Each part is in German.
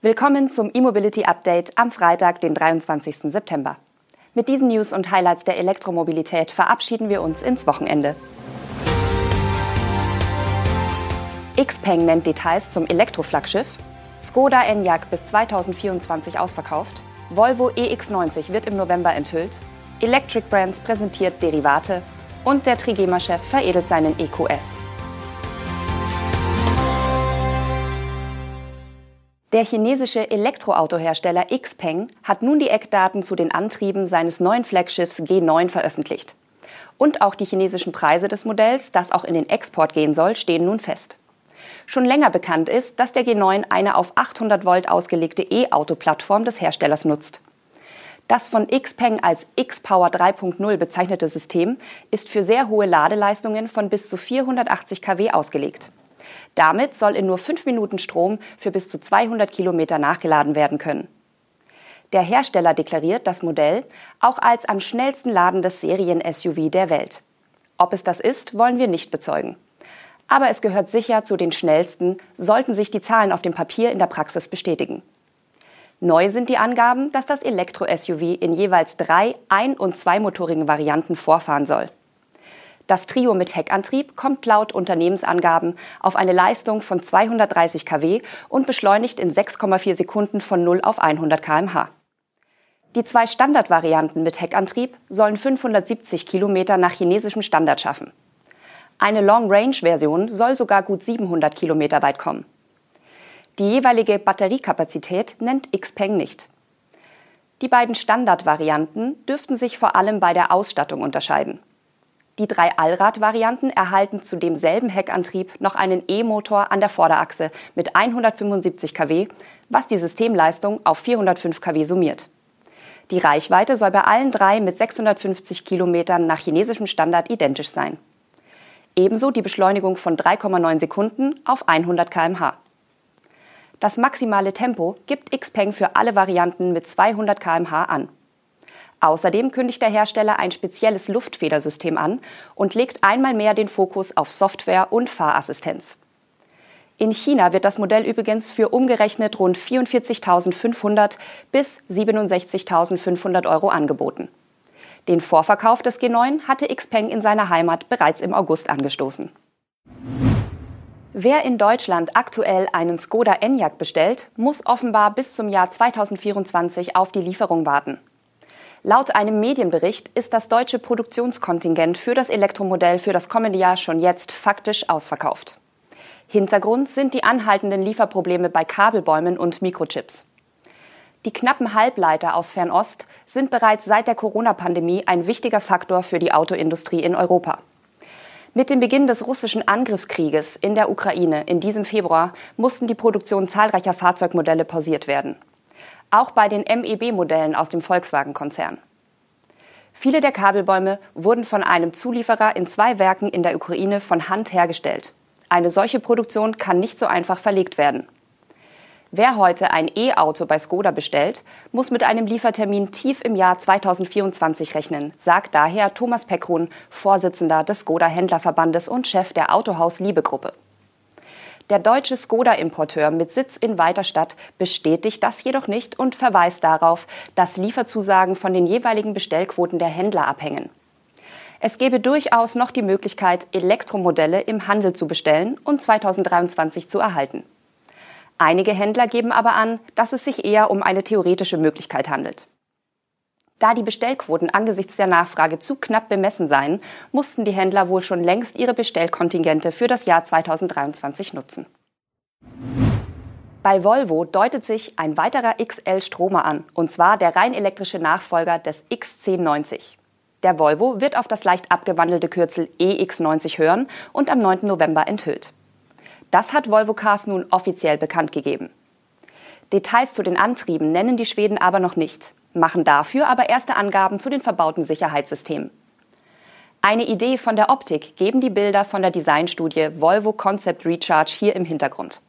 Willkommen zum E-Mobility Update am Freitag, den 23. September. Mit diesen News und Highlights der Elektromobilität verabschieden wir uns ins Wochenende. Xpeng nennt Details zum Elektroflaggschiff, Skoda Enyaq bis 2024 ausverkauft, Volvo EX90 wird im November enthüllt, Electric Brands präsentiert Derivate und der Trigema-Chef veredelt seinen EQS. Der chinesische Elektroautohersteller Xpeng hat nun die Eckdaten zu den Antrieben seines neuen Flaggschiffs G9 veröffentlicht. Und auch die chinesischen Preise des Modells, das auch in den Export gehen soll, stehen nun fest. Schon länger bekannt ist, dass der G9 eine auf 800 Volt ausgelegte E-Auto-Plattform des Herstellers nutzt. Das von Xpeng als X-Power 3.0 bezeichnete System ist für sehr hohe Ladeleistungen von bis zu 480 kW ausgelegt. Damit soll in nur fünf Minuten Strom für bis zu 200 Kilometer nachgeladen werden können. Der Hersteller deklariert das Modell auch als am schnellsten ladendes Serien-SUV der Welt. Ob es das ist, wollen wir nicht bezeugen. Aber es gehört sicher zu den schnellsten, sollten sich die Zahlen auf dem Papier in der Praxis bestätigen. Neu sind die Angaben, dass das Elektro-SUV in jeweils drei ein- und zweimotorigen Varianten vorfahren soll. Das Trio mit Heckantrieb kommt laut Unternehmensangaben auf eine Leistung von 230 kW und beschleunigt in 6,4 Sekunden von 0 auf 100 km/h. Die zwei Standardvarianten mit Heckantrieb sollen 570 Kilometer nach chinesischem Standard schaffen. Eine Long-Range-Version soll sogar gut 700 Kilometer weit kommen. Die jeweilige Batteriekapazität nennt Xpeng nicht. Die beiden Standardvarianten dürften sich vor allem bei der Ausstattung unterscheiden. Die drei Allrad-Varianten erhalten zu demselben Heckantrieb noch einen E-Motor an der Vorderachse mit 175 kW, was die Systemleistung auf 405 kW summiert. Die Reichweite soll bei allen drei mit 650 Kilometern nach chinesischem Standard identisch sein. Ebenso die Beschleunigung von 3,9 Sekunden auf 100 km/h. Das maximale Tempo gibt Xpeng für alle Varianten mit 200 km/h an. Außerdem kündigt der Hersteller ein spezielles Luftfedersystem an und legt einmal mehr den Fokus auf Software und Fahrassistenz. In China wird das Modell übrigens für umgerechnet rund 44.500 bis 67.500 Euro angeboten. Den Vorverkauf des G9 hatte Xpeng in seiner Heimat bereits im August angestoßen. Wer in Deutschland aktuell einen Skoda Enyaq bestellt, muss offenbar bis zum Jahr 2024 auf die Lieferung warten. Laut einem Medienbericht ist das deutsche Produktionskontingent für das Elektromodell für das kommende Jahr schon jetzt faktisch ausverkauft. Hintergrund sind die anhaltenden Lieferprobleme bei Kabelbäumen und Mikrochips. Die knappen Halbleiter aus Fernost sind bereits seit der Corona-Pandemie ein wichtiger Faktor für die Autoindustrie in Europa. Mit dem Beginn des russischen Angriffskrieges in der Ukraine in diesem Februar mussten die Produktion zahlreicher Fahrzeugmodelle pausiert werden auch bei den MEB-Modellen aus dem Volkswagen-Konzern. Viele der Kabelbäume wurden von einem Zulieferer in zwei Werken in der Ukraine von Hand hergestellt. Eine solche Produktion kann nicht so einfach verlegt werden. Wer heute ein E-Auto bei Skoda bestellt, muss mit einem Liefertermin tief im Jahr 2024 rechnen, sagt daher Thomas Peckrun, Vorsitzender des Skoda Händlerverbandes und Chef der Autohaus Liebe Gruppe. Der deutsche Skoda-Importeur mit Sitz in Weiterstadt bestätigt das jedoch nicht und verweist darauf, dass Lieferzusagen von den jeweiligen Bestellquoten der Händler abhängen. Es gebe durchaus noch die Möglichkeit, Elektromodelle im Handel zu bestellen und 2023 zu erhalten. Einige Händler geben aber an, dass es sich eher um eine theoretische Möglichkeit handelt. Da die Bestellquoten angesichts der Nachfrage zu knapp bemessen seien, mussten die Händler wohl schon längst ihre Bestellkontingente für das Jahr 2023 nutzen. Bei Volvo deutet sich ein weiterer XL-Stromer an, und zwar der rein elektrische Nachfolger des XC90. Der Volvo wird auf das leicht abgewandelte Kürzel EX90 hören und am 9. November enthüllt. Das hat Volvo Cars nun offiziell bekannt gegeben. Details zu den Antrieben nennen die Schweden aber noch nicht machen dafür aber erste Angaben zu den verbauten Sicherheitssystemen. Eine Idee von der Optik geben die Bilder von der Designstudie Volvo Concept Recharge hier im Hintergrund.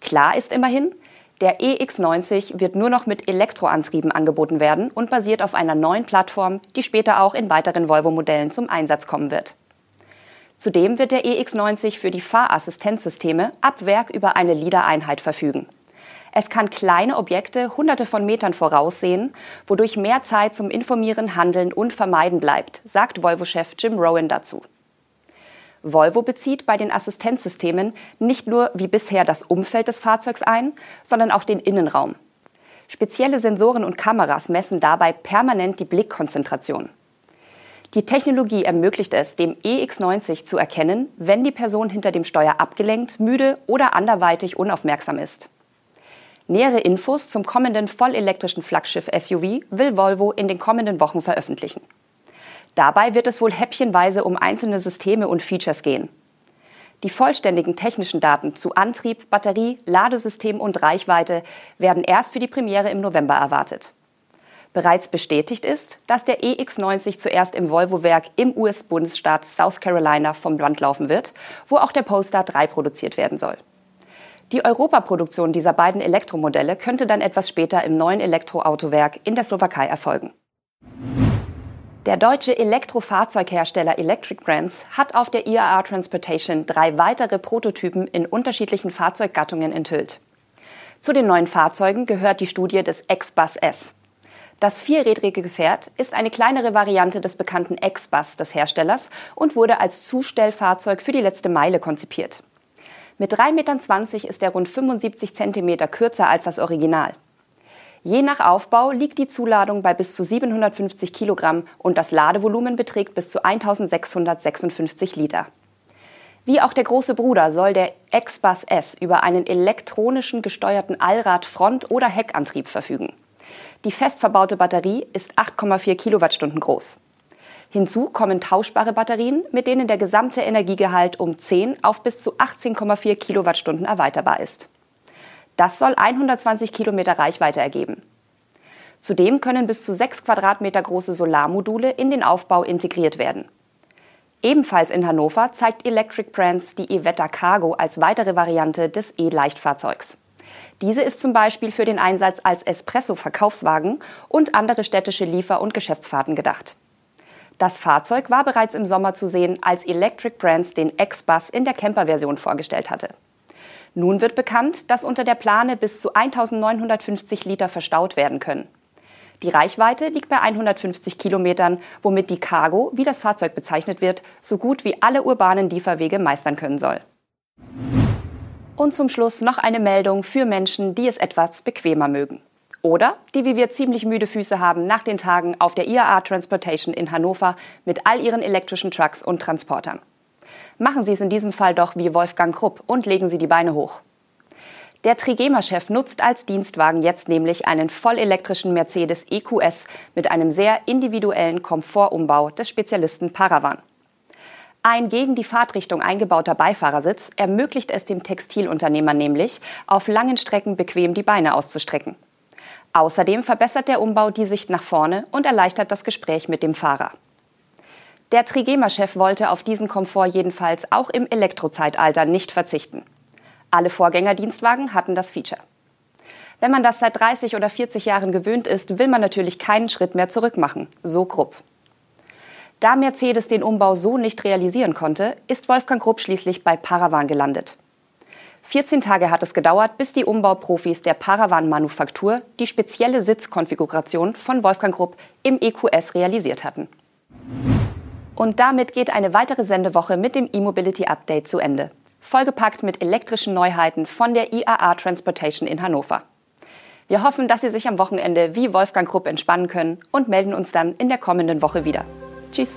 Klar ist immerhin, der EX90 wird nur noch mit Elektroantrieben angeboten werden und basiert auf einer neuen Plattform, die später auch in weiteren Volvo-Modellen zum Einsatz kommen wird. Zudem wird der EX90 für die Fahrassistenzsysteme ab Werk über eine LIDA-Einheit verfügen. Es kann kleine Objekte hunderte von Metern voraussehen, wodurch mehr Zeit zum Informieren, Handeln und Vermeiden bleibt, sagt Volvo-Chef Jim Rowan dazu. Volvo bezieht bei den Assistenzsystemen nicht nur wie bisher das Umfeld des Fahrzeugs ein, sondern auch den Innenraum. Spezielle Sensoren und Kameras messen dabei permanent die Blickkonzentration. Die Technologie ermöglicht es, dem EX90 zu erkennen, wenn die Person hinter dem Steuer abgelenkt, müde oder anderweitig unaufmerksam ist. Nähere Infos zum kommenden vollelektrischen Flaggschiff-SUV will Volvo in den kommenden Wochen veröffentlichen. Dabei wird es wohl häppchenweise um einzelne Systeme und Features gehen. Die vollständigen technischen Daten zu Antrieb, Batterie, Ladesystem und Reichweite werden erst für die Premiere im November erwartet. Bereits bestätigt ist, dass der EX90 zuerst im Volvo-Werk im US-Bundesstaat South Carolina vom Land laufen wird, wo auch der Polestar 3 produziert werden soll. Die Europaproduktion dieser beiden Elektromodelle könnte dann etwas später im neuen Elektroautowerk in der Slowakei erfolgen. Der deutsche Elektrofahrzeughersteller Electric Brands hat auf der IAA Transportation drei weitere Prototypen in unterschiedlichen Fahrzeuggattungen enthüllt. Zu den neuen Fahrzeugen gehört die Studie des X-Bus S. Das vierrädrige Gefährt ist eine kleinere Variante des bekannten X-Bus des Herstellers und wurde als Zustellfahrzeug für die letzte Meile konzipiert. Mit 3,20 Metern ist er rund 75 Zentimeter kürzer als das Original. Je nach Aufbau liegt die Zuladung bei bis zu 750 Kilogramm und das Ladevolumen beträgt bis zu 1656 Liter. Wie auch der große Bruder soll der X-Bus S über einen elektronischen gesteuerten Allrad-Front- oder Heckantrieb verfügen. Die fest verbaute Batterie ist 8,4 Kilowattstunden groß. Hinzu kommen tauschbare Batterien, mit denen der gesamte Energiegehalt um 10 auf bis zu 18,4 Kilowattstunden erweiterbar ist. Das soll 120 Kilometer Reichweite ergeben. Zudem können bis zu 6 Quadratmeter große Solarmodule in den Aufbau integriert werden. Ebenfalls in Hannover zeigt Electric Brands die Evetta Cargo als weitere Variante des E-Leichtfahrzeugs. Diese ist zum Beispiel für den Einsatz als Espresso-Verkaufswagen und andere städtische Liefer- und Geschäftsfahrten gedacht. Das Fahrzeug war bereits im Sommer zu sehen, als Electric Brands den X-Bus in der Camper-Version vorgestellt hatte. Nun wird bekannt, dass unter der Plane bis zu 1950 Liter verstaut werden können. Die Reichweite liegt bei 150 Kilometern, womit die Cargo, wie das Fahrzeug bezeichnet wird, so gut wie alle urbanen Lieferwege meistern können soll. Und zum Schluss noch eine Meldung für Menschen, die es etwas bequemer mögen. Oder die wie wir ziemlich müde Füße haben nach den Tagen auf der IAA Transportation in Hannover mit all ihren elektrischen Trucks und Transportern. Machen Sie es in diesem Fall doch wie Wolfgang Krupp und legen Sie die Beine hoch. Der Trigema-Chef nutzt als Dienstwagen jetzt nämlich einen vollelektrischen Mercedes EQS mit einem sehr individuellen Komfortumbau des Spezialisten Paravan. Ein gegen die Fahrtrichtung eingebauter Beifahrersitz ermöglicht es dem Textilunternehmer nämlich, auf langen Strecken bequem die Beine auszustrecken. Außerdem verbessert der Umbau die Sicht nach vorne und erleichtert das Gespräch mit dem Fahrer. Der Trigema-Chef wollte auf diesen Komfort jedenfalls auch im Elektrozeitalter nicht verzichten. Alle Vorgängerdienstwagen hatten das Feature. Wenn man das seit 30 oder 40 Jahren gewöhnt ist, will man natürlich keinen Schritt mehr zurück machen, so Grupp. Da Mercedes den Umbau so nicht realisieren konnte, ist Wolfgang Grupp schließlich bei Paravan gelandet. 14 Tage hat es gedauert, bis die Umbauprofis der Paravan Manufaktur die spezielle Sitzkonfiguration von Wolfgang Grupp im EQS realisiert hatten. Und damit geht eine weitere Sendewoche mit dem E-Mobility Update zu Ende. Vollgepackt mit elektrischen Neuheiten von der IAA Transportation in Hannover. Wir hoffen, dass Sie sich am Wochenende wie Wolfgang Krupp entspannen können und melden uns dann in der kommenden Woche wieder. Tschüss!